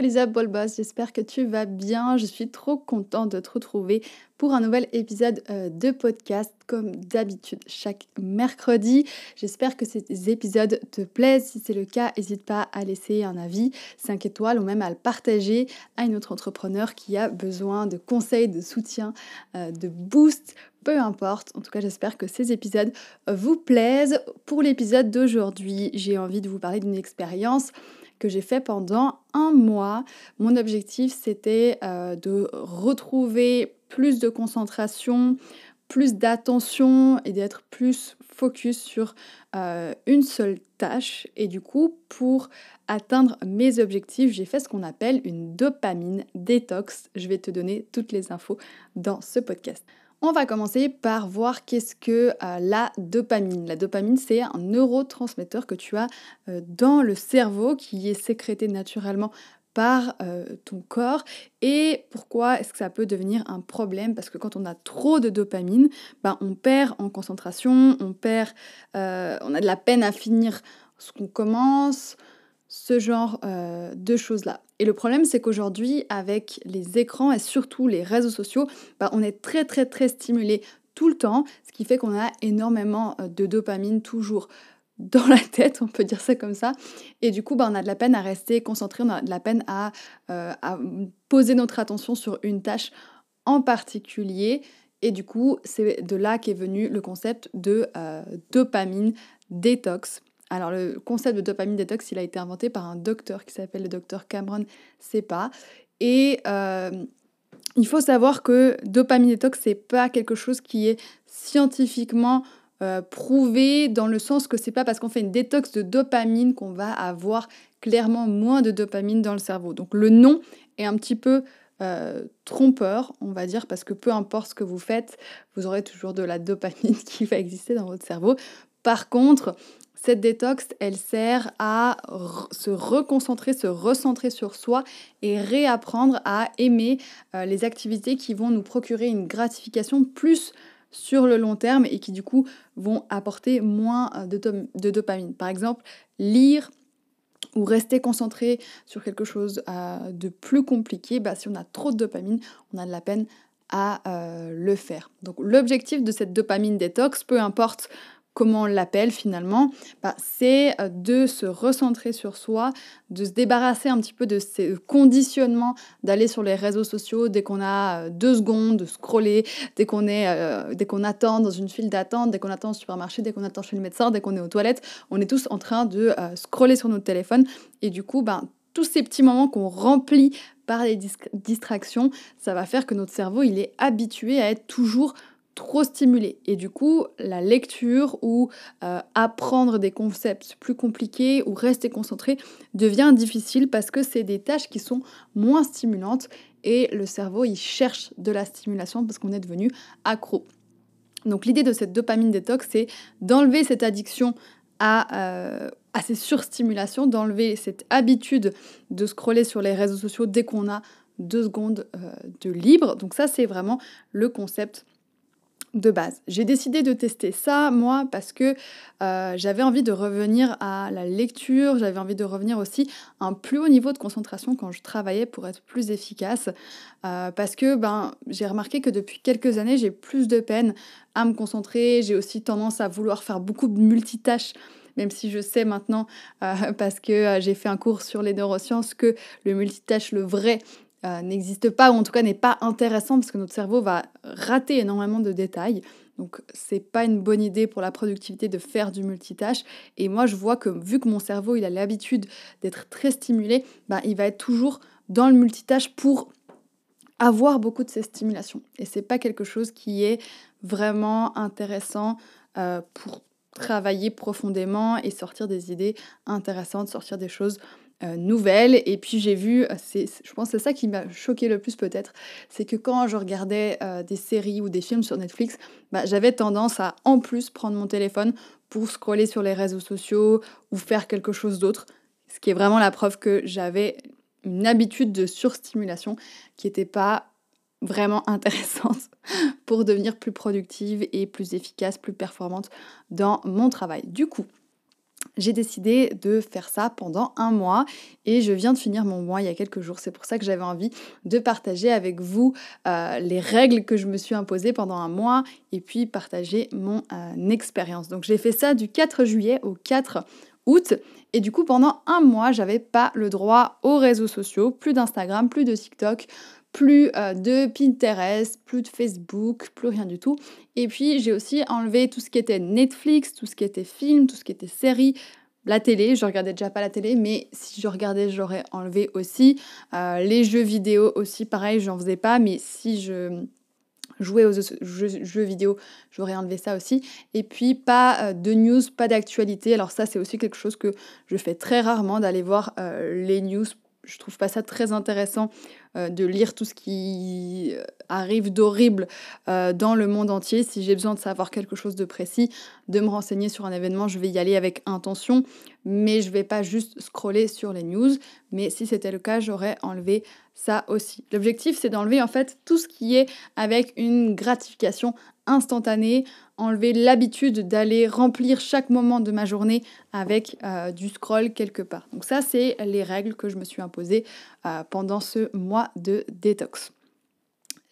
Lisa Bolboss, j'espère que tu vas bien. Je suis trop contente de te retrouver pour un nouvel épisode euh, de podcast comme d'habitude chaque mercredi. J'espère que ces épisodes te plaisent. Si c'est le cas, n'hésite pas à laisser un avis, 5 étoiles ou même à le partager à une autre entrepreneur qui a besoin de conseils, de soutien, euh, de boost peu importe, en tout cas j'espère que ces épisodes vous plaisent. Pour l'épisode d'aujourd'hui, j'ai envie de vous parler d'une expérience que j'ai fait pendant un mois. Mon objectif, c'était euh, de retrouver plus de concentration, plus d'attention et d'être plus focus sur euh, une seule tâche. Et du coup, pour atteindre mes objectifs, j'ai fait ce qu'on appelle une dopamine détox. Je vais te donner toutes les infos dans ce podcast. On va commencer par voir qu'est-ce que euh, la dopamine. La dopamine, c'est un neurotransmetteur que tu as euh, dans le cerveau qui est sécrété naturellement par euh, ton corps et pourquoi est-ce que ça peut devenir un problème? Parce que quand on a trop de dopamine ben, on perd en concentration on perd on a de la peine à finir ce qu'on commence ce genre euh, de choses-là. Et le problème, c'est qu'aujourd'hui, avec les écrans et surtout les réseaux sociaux, bah, on est très très très stimulé tout le temps, ce qui fait qu'on a énormément euh, de dopamine toujours dans la tête, on peut dire ça comme ça. Et du coup, bah, on a de la peine à rester concentré, on a de la peine à, euh, à poser notre attention sur une tâche en particulier. Et du coup, c'est de là qu'est venu le concept de dopamine détox. Alors le concept de dopamine détox, il a été inventé par un docteur qui s'appelle le docteur Cameron Sepa. Et euh, il faut savoir que dopamine détox, c'est pas quelque chose qui est scientifiquement euh, prouvé dans le sens que c'est pas parce qu'on fait une détox de dopamine qu'on va avoir clairement moins de dopamine dans le cerveau. Donc le nom est un petit peu euh, trompeur, on va dire, parce que peu importe ce que vous faites, vous aurez toujours de la dopamine qui va exister dans votre cerveau. Par contre, cette détox, elle sert à se reconcentrer, se recentrer sur soi et réapprendre à aimer euh, les activités qui vont nous procurer une gratification plus sur le long terme et qui du coup vont apporter moins euh, de, dopamine. Par exemple, lire ou rester concentré sur quelque chose euh, de plus compliqué, bah, si on a trop de dopamine, on a de la peine à le faire. Donc l'objectif de cette dopamine détox, peu importe comment on l'appelle finalement, bah, c'est euh, de se recentrer sur soi, de se débarrasser un petit peu de ces conditionnements d'aller sur les réseaux sociaux dès qu'on a euh, deux secondes, de scroller, dès qu'on est, euh, dès qu'on attend dans une file d'attente, dès qu'on attend au supermarché, dès qu'on attend chez le médecin, dès qu'on est aux toilettes, on est tous en train de scroller sur notre téléphone. Et du coup, ben, tous ces petits moments qu'on remplit par les distractions, ça va faire que notre cerveau, il est habitué à être toujours trop stimulé. Et du coup, la lecture ou euh, apprendre des concepts plus compliqués ou rester concentré devient difficile parce que c'est des tâches qui sont moins stimulantes et le cerveau, il cherche de la stimulation parce qu'on est devenu accro. Donc l'idée de cette dopamine détox, c'est d'enlever cette addiction à, euh, à ces surstimulations, d'enlever cette habitude de scroller sur les réseaux sociaux dès qu'on a deux secondes euh, de libre. Donc ça, c'est vraiment le concept de base. J'ai décidé de tester ça, moi, parce que euh, j'avais envie de revenir à la lecture, j'avais envie de revenir aussi à un plus haut niveau de concentration quand je travaillais pour être plus efficace, euh, parce que ben, j'ai remarqué que depuis quelques années, j'ai plus de peine à me concentrer, j'ai aussi tendance à vouloir faire beaucoup de multitâches même si je sais maintenant, euh, parce que j'ai fait un cours sur les neurosciences, que le multitâche, le vrai, euh, n'existe pas, ou en tout cas n'est pas intéressant, parce que notre cerveau va rater énormément de détails. Donc c'est pas une bonne idée pour la productivité de faire du multitâche. Et moi je vois que vu que mon cerveau il a l'habitude d'être très stimulé, bah, il va être toujours dans le multitâche pour avoir beaucoup de ces stimulations. Et c'est pas quelque chose qui est vraiment intéressant euh, pour travailler profondément et sortir des idées intéressantes, sortir des choses nouvelles. Et puis j'ai vu, je pense que c'est ça qui m'a choqué le plus peut-être, c'est que quand je regardais des séries ou des films sur Netflix, bah, j'avais tendance à en plus prendre mon téléphone pour scroller sur les réseaux sociaux ou faire quelque chose d'autre. Ce qui est vraiment la preuve que j'avais une habitude de surstimulation qui n'était pas vraiment intéressante pour devenir plus productive et plus efficace, plus performante dans mon travail. Du coup, j'ai décidé de faire ça pendant un mois et je viens de finir mon mois il y a quelques jours. C'est pour ça que j'avais envie de partager avec vous euh, les règles que je me suis imposées pendant un mois et puis partager mon euh, expérience. Donc j'ai fait ça du 4 juillet au 4 août et du coup pendant un mois j'avais pas le droit aux réseaux sociaux, plus d'Instagram, plus de TikTok, plus euh, de Pinterest, plus de Facebook, plus rien du tout. Et puis j'ai aussi enlevé tout ce qui était Netflix, tout ce qui était film, tout ce qui était série, la télé, je regardais déjà pas la télé, mais si je regardais, j'aurais enlevé aussi. Euh, les jeux vidéo aussi, pareil, j'en faisais pas, mais si je jouais aux jeux, vidéo, j'aurais enlevé ça aussi. Et puis pas euh, de news, pas d'actualité. Alors ça, c'est aussi quelque chose que je fais très rarement, d'aller voir les news je trouve pas ça très intéressant euh, de lire tout ce qui euh, arrive d'horrible euh, dans le monde entier. Si j'ai besoin de savoir quelque chose de précis, de me renseigner sur un événement, je vais y aller avec intention, mais je vais pas juste scroller sur les news. Mais si c'était le cas, j'aurais enlevé ça aussi. L'objectif, c'est d'enlever en fait tout ce qui est avec une gratification instantanée, enlever l'habitude d'aller remplir chaque moment de ma journée avec euh, du scroll quelque part. Donc ça, c'est les règles que je me suis imposées euh, pendant ce mois de détox.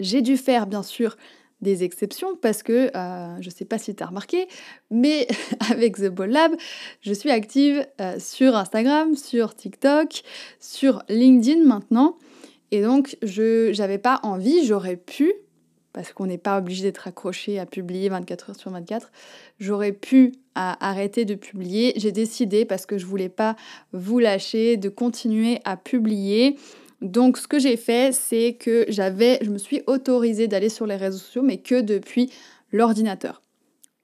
J'ai dû faire bien sûr des exceptions parce que euh, je ne sais pas si tu as remarqué, mais avec The Ball Lab, je suis active sur Instagram, sur TikTok, sur LinkedIn maintenant. Et donc, je n'avais pas envie, j'aurais pu, parce qu'on n'est pas obligé d'être accroché à publier 24 heures sur 24, j'aurais pu arrêter de publier. J'ai décidé, parce que je voulais pas vous lâcher, de continuer à publier. Donc, ce que j'ai fait, c'est que j'avais, je me suis autorisée d'aller sur les réseaux sociaux, mais que depuis l'ordinateur.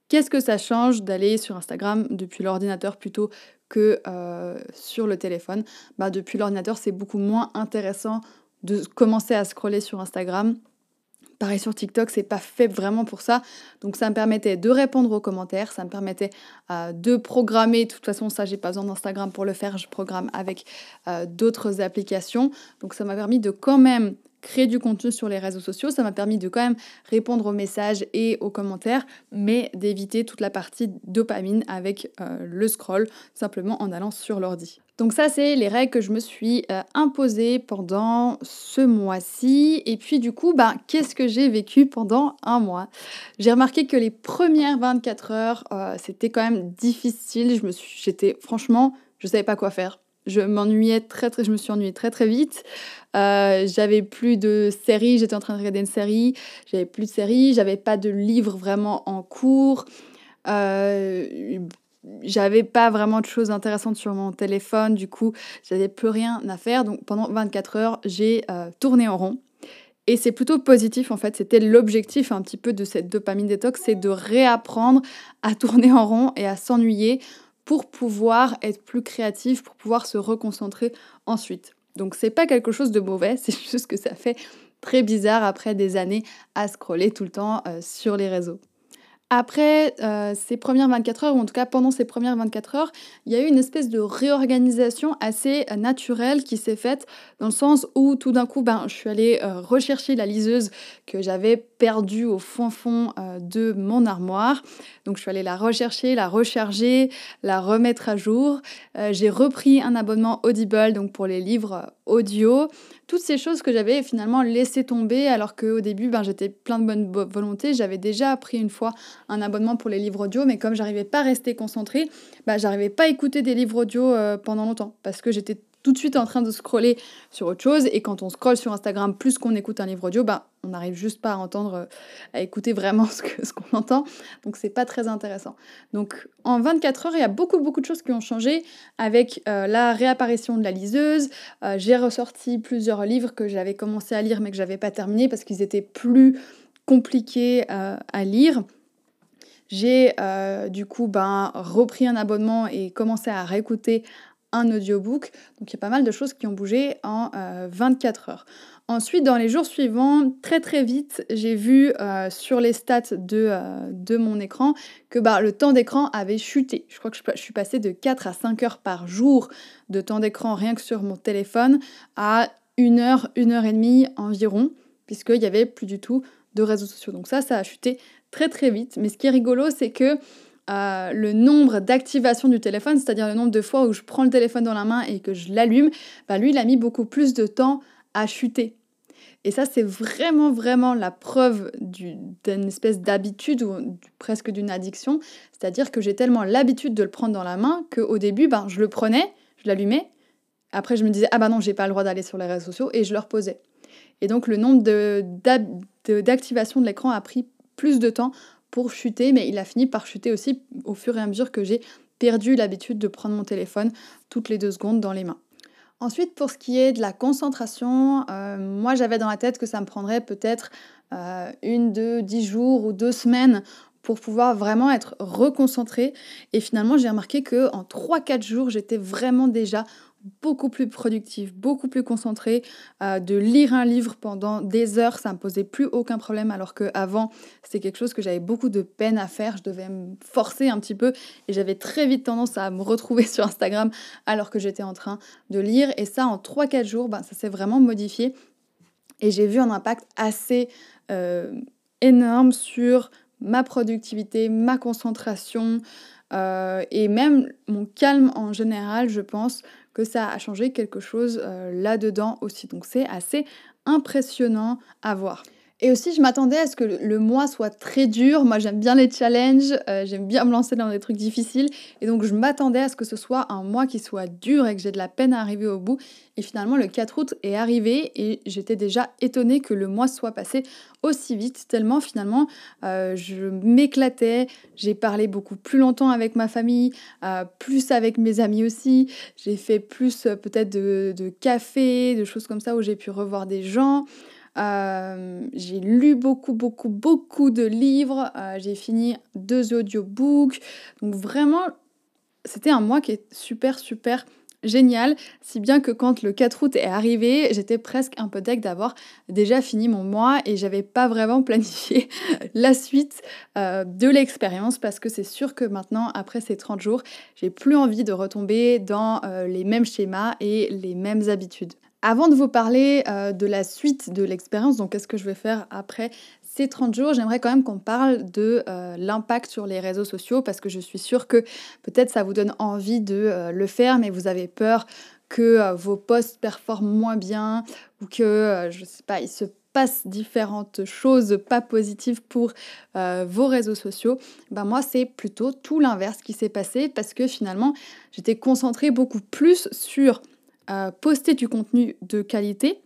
Qu'est-ce que ça change d'aller sur Instagram depuis l'ordinateur plutôt que euh, sur le téléphone? Bah, Depuis l'ordinateur, c'est beaucoup moins intéressant de commencer à scroller sur Instagram. Pareil sur TikTok, c'est pas fait vraiment pour ça. Donc ça me permettait de répondre aux commentaires, ça me permettait euh, de programmer. De toute façon, ça, j'ai pas besoin d'Instagram pour le faire, je programme avec euh, d'autres applications. Donc ça m'a permis de quand même créer du contenu sur les réseaux sociaux. Ça m'a permis de quand même répondre aux messages et aux commentaires, mais d'éviter toute la partie dopamine avec euh, le scroll, simplement en allant sur l'ordi. Donc ça, c'est les règles que je me suis euh, imposées pendant ce mois-ci. Et puis du coup, bah, qu'est-ce que j'ai vécu pendant un mois? J'ai remarqué que les premières 24 heures, euh, c'était quand même difficile. Je me suis, j'étais franchement, je savais pas quoi faire. Je m'ennuyais très très, je me suis ennuyée très très vite. Euh, j'avais plus de séries, j'étais en train de regarder une série, j'avais plus de séries, j'avais pas de livres vraiment en cours. Euh, j'avais pas vraiment de choses intéressantes sur mon téléphone, du coup, j'avais plus rien à faire. Donc pendant 24 heures, j'ai euh, tourné en rond. Et c'est plutôt positif en fait, c'était l'objectif un petit peu de cette dopamine détox, c'est de réapprendre à tourner en rond et à s'ennuyer pour pouvoir être plus créatif, pour pouvoir se reconcentrer ensuite. Donc c'est pas quelque chose de mauvais, c'est juste que ça fait très bizarre après des années à scroller tout le temps euh, sur les réseaux. Après euh, ces premières 24 heures, ou en tout cas pendant ces premières 24 heures, il y a eu une espèce de réorganisation assez euh, naturelle qui s'est faite dans le sens où tout d'un coup, ben, je suis allée euh, rechercher la liseuse que j'avais perdue au fond fond de mon armoire. Donc je suis allée la rechercher, la recharger, la remettre à jour. J'ai repris un abonnement Audible donc pour les livres audio toutes ces choses que j'avais finalement laissé tomber alors qu'au début ben, j'étais plein de bonne volonté. J'avais déjà pris une fois un abonnement pour les livres audio, mais comme j'arrivais pas à rester concentrée, ben, j'arrivais pas à écouter des livres audio euh, pendant longtemps parce que j'étais tout de suite en train de scroller sur autre chose. Et quand on scrolle sur Instagram plus qu'on écoute un livre audio, bah, on n'arrive juste pas à entendre, euh, à écouter vraiment ce qu'on ce entend. Donc c'est pas très intéressant. Donc en 24 heures, il y a beaucoup beaucoup de choses qui ont changé avec euh, la réapparition de la liseuse. Euh, j'ai ressorti plusieurs livres que j'avais commencé à lire mais que j'avais pas terminé parce qu'ils étaient plus compliqués à lire. J'ai du coup ben, repris un abonnement et commencé à réécouter un audiobook. Donc il y a pas mal de choses qui ont bougé en 24 heures. Ensuite, dans les jours suivants, très très vite, j'ai vu euh, sur les stats de, euh, de mon écran que bah, le temps d'écran avait chuté. Je crois que je, suis passée de 4 à 5 heures par jour de temps d'écran rien que sur mon téléphone à 1 heure, 1 heure et demie environ, puisqu'il n'y avait plus du tout de réseaux sociaux. Donc ça, ça a chuté très très vite. Mais ce qui est rigolo, c'est que euh, le nombre d'activations du téléphone, c'est-à-dire le nombre de fois où je prends le téléphone dans la main et que je l'allume, bah lui, il a mis beaucoup plus de temps à chuter. Et ça, c'est vraiment, vraiment la preuve d'une espèce d'habitude ou presque d'une addiction. C'est-à-dire que j'ai tellement l'habitude de le prendre dans la main qu'au début, ben, je le prenais, je l'allumais. Après, je me disais, ah ben non, j'ai pas le droit d'aller sur les réseaux sociaux et je le reposais. Et donc, le nombre d'activations de, de l'écran a pris plus de temps pour chuter, mais il a fini par chuter aussi au fur et à mesure que j'ai perdu l'habitude de prendre mon téléphone toutes les deux secondes dans les mains. Ensuite, pour ce qui est de la concentration, euh, moi j'avais dans la tête que ça me prendrait peut-être euh, une, deux, dix jours ou deux semaines pour pouvoir vraiment être reconcentrée. Et finalement, j'ai remarqué que en 3-4 jours, j'étais vraiment déjà beaucoup plus productive, beaucoup plus concentrée. Euh, de lire un livre pendant des heures, ça me posait plus aucun problème, alors qu'avant, c'était quelque chose que j'avais beaucoup de peine à faire. Je devais me forcer un petit peu et j'avais très vite tendance à me retrouver sur Instagram alors que j'étais en train de lire. Et ça, en 3-4 jours, ben, ça s'est vraiment modifié. Et j'ai vu un impact assez euh, énorme sur ma productivité, ma concentration euh, et même mon calme en général, je pense que ça a changé quelque chose euh, là-dedans aussi. Donc c'est assez impressionnant à voir. Et aussi, je m'attendais à ce que le mois soit très dur. Moi, j'aime bien les challenges, euh, j'aime bien me lancer dans des trucs difficiles. Et donc, je m'attendais à ce que ce soit un mois qui soit dur et que j'ai de la peine à arriver au bout. Et finalement, le 4 août est arrivé et j'étais déjà étonnée que le mois soit passé aussi vite, tellement finalement, euh, je m'éclatais. J'ai parlé beaucoup plus longtemps avec ma famille, euh, plus avec mes amis aussi. J'ai fait plus peut-être de, de café, de choses comme ça où j'ai pu revoir des gens. Euh, j'ai lu beaucoup, beaucoup, beaucoup de livres. Euh, j'ai fini deux audiobooks. Donc vraiment, c'était un mois qui est super, super génial, si bien que quand le 4 août est arrivé, j'étais presque un peu deck d'avoir déjà fini mon mois et j'avais pas vraiment planifié la suite euh, de l'expérience parce que c'est sûr que maintenant, après ces 30 jours, j'ai plus envie de retomber dans les mêmes schémas et les mêmes habitudes. Avant de vous parler euh, de la suite de l'expérience, donc qu'est-ce que je vais faire après ces 30 jours, j'aimerais quand même qu'on parle de euh, l'impact sur les réseaux sociaux parce que je suis sûre que peut-être ça vous donne envie de euh, le faire, mais vous avez peur que vos posts performent moins bien ou que, je sais pas, il se passe différentes choses pas positives pour vos réseaux sociaux, ben moi c'est plutôt tout l'inverse qui s'est passé parce que finalement j'étais concentrée beaucoup plus sur poster du contenu de qualité.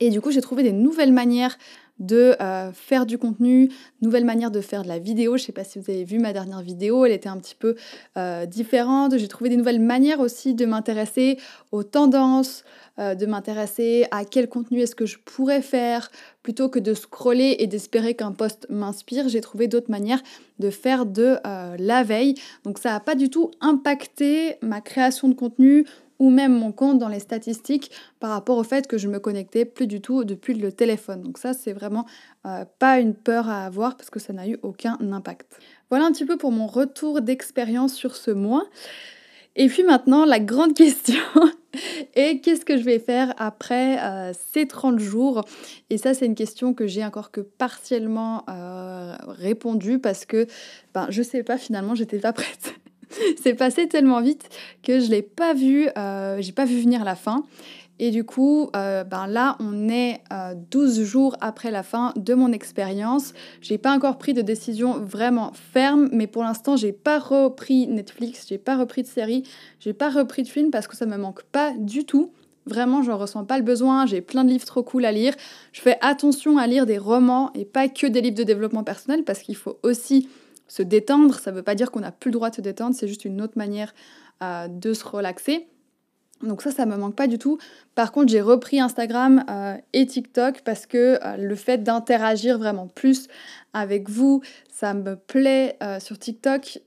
Et du coup, j'ai trouvé des nouvelles manières de euh, faire du contenu, nouvelles manières de faire de la vidéo. Je sais pas si vous avez vu ma dernière vidéo, elle était un petit peu euh, différente. J'ai trouvé des nouvelles manières aussi de m'intéresser aux tendances, euh, de m'intéresser à quel contenu est-ce que je pourrais faire, plutôt que de scroller et d'espérer qu'un post m'inspire. J'ai trouvé d'autres manières de faire de la veille. Donc ça n'a pas du tout impacté ma création de contenu ou même mon compte dans les statistiques par rapport au fait que je me connectais plus du tout depuis le téléphone. Donc ça, c'est vraiment euh, pas une peur à avoir parce que ça n'a eu aucun impact. Voilà un petit peu pour mon retour d'expérience sur ce mois. Et puis maintenant, la grande question est qu'est-ce que je vais faire après euh, ces 30 jours? Et ça, c'est une question que j'ai encore que partiellement euh, répondu parce que ben, je sais pas, finalement, j'étais pas prête. c'est passé tellement vite que je l'ai pas vu, euh, j'ai pas vu venir la fin. Et du coup, euh, ben là, on est 12 euh, jours après la fin de mon expérience. J'ai pas encore pris de décision vraiment ferme, mais pour l'instant, j'ai pas repris Netflix, j'ai pas repris de série, j'ai pas repris de film parce que ça me manque pas du tout. Vraiment, j'en ressens pas le besoin. J'ai plein de livres trop cool à lire. Je fais attention à lire des romans et pas que des livres de développement personnel parce qu'il faut aussi se détendre. Ça ne veut pas dire qu'on n'a plus le droit de se détendre, c'est juste une autre manière euh, de se relaxer. Donc ça, ça me manque pas du tout. Par contre, j'ai repris Instagram euh, et TikTok parce que euh, le fait d'interagir vraiment plus avec vous, ça me plaît sur TikTok.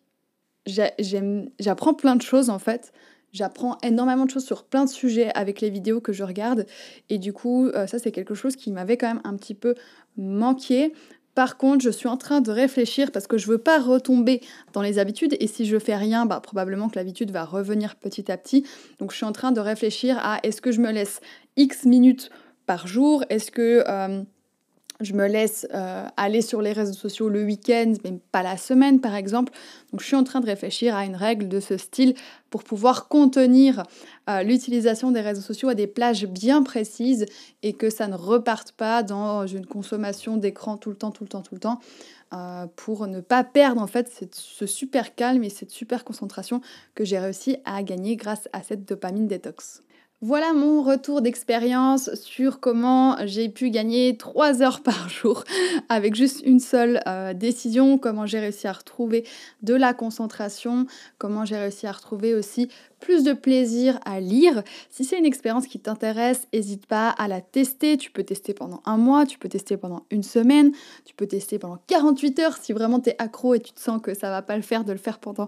J'apprends plein de choses en fait. J'apprends énormément de choses sur plein de sujets avec les vidéos que je regarde. Et du coup, ça c'est quelque chose qui m'avait quand même un petit peu manqué. Par contre, je suis en train de réfléchir parce que je veux pas retomber dans les habitudes et si je fais rien, bah, probablement que l'habitude va revenir petit à petit. Donc je suis en train de réfléchir à est-ce que je me laisse X minutes par jour? Est-ce que euh, je me laisse euh, aller sur les réseaux sociaux le week-end, mais pas la semaine par exemple. Donc je suis en train de réfléchir à une règle de ce style pour pouvoir contenir euh, l'utilisation des réseaux sociaux à des plages bien précises et que ça ne reparte pas dans une consommation d'écran tout le temps, tout le temps, tout le temps. Euh, pour ne pas perdre en fait ce super calme et cette super concentration que j'ai réussi à gagner grâce à cette dopamine détox. Voilà mon retour d'expérience sur comment j'ai pu gagner 3 heures par jour avec juste une seule euh, décision, comment j'ai réussi à retrouver de la concentration, comment j'ai réussi à retrouver aussi plus de plaisir à lire. Si c'est une expérience qui t'intéresse, n'hésite pas à la tester. Tu peux tester pendant un mois, tu peux tester pendant une semaine, tu peux tester pendant 48 heures si vraiment tu es accro et tu te sens que ça va pas le faire de le faire pendant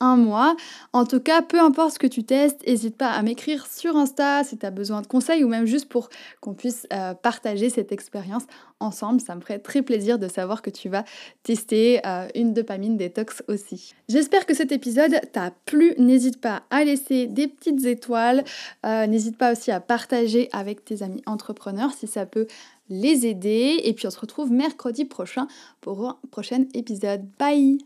un mois. En tout cas, peu importe ce que tu testes, n'hésite pas à m'écrire sur Insta si tu as besoin de conseils ou même juste pour qu'on puisse euh, partager cette expérience ensemble. Ça me ferait très plaisir de savoir que tu vas tester euh, une dopamine détox aussi. J'espère que cet épisode t'a plu. N'hésite pas à laisser des petites étoiles. Euh, n'hésite pas aussi à partager avec tes amis entrepreneurs si ça peut les aider. Et puis on se retrouve mercredi prochain pour un prochain épisode. Bye